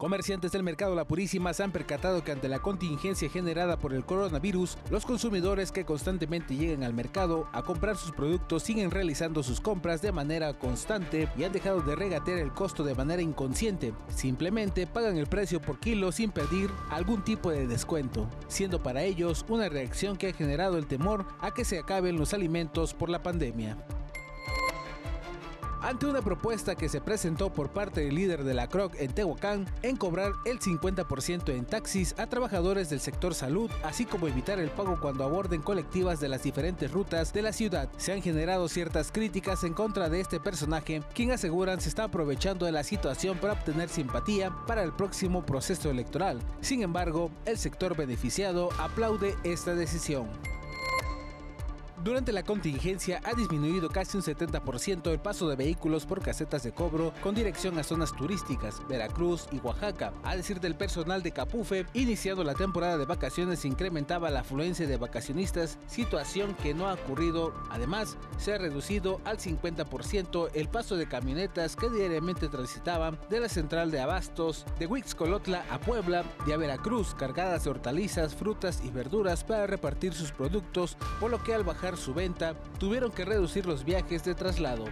Comerciantes del mercado La Purísima se han percatado que ante la contingencia generada por el coronavirus, los consumidores que constantemente llegan al mercado a comprar sus productos siguen realizando sus compras de manera constante y han dejado de regatear el costo de manera inconsciente. Simplemente pagan el precio por kilo sin pedir algún tipo de descuento, siendo para ellos una reacción que ha generado el temor a que se acaben los alimentos por la pandemia ante una propuesta que se presentó por parte del líder de la CROC en Tehuacán en cobrar el 50% en taxis a trabajadores del sector salud, así como evitar el pago cuando aborden colectivas de las diferentes rutas de la ciudad. Se han generado ciertas críticas en contra de este personaje, quien aseguran se está aprovechando de la situación para obtener simpatía para el próximo proceso electoral. Sin embargo, el sector beneficiado aplaude esta decisión. Durante la contingencia ha disminuido casi un 70% el paso de vehículos por casetas de cobro con dirección a zonas turísticas, Veracruz y Oaxaca. A decir del personal de Capufe, iniciando la temporada de vacaciones incrementaba la afluencia de vacacionistas, situación que no ha ocurrido. Además, se ha reducido al 50% el paso de camionetas que diariamente transitaban de la central de abastos de Huixcolotla a Puebla y a Veracruz cargadas de hortalizas, frutas y verduras para repartir sus productos, por lo que al bajar su venta, tuvieron que reducir los viajes de traslado.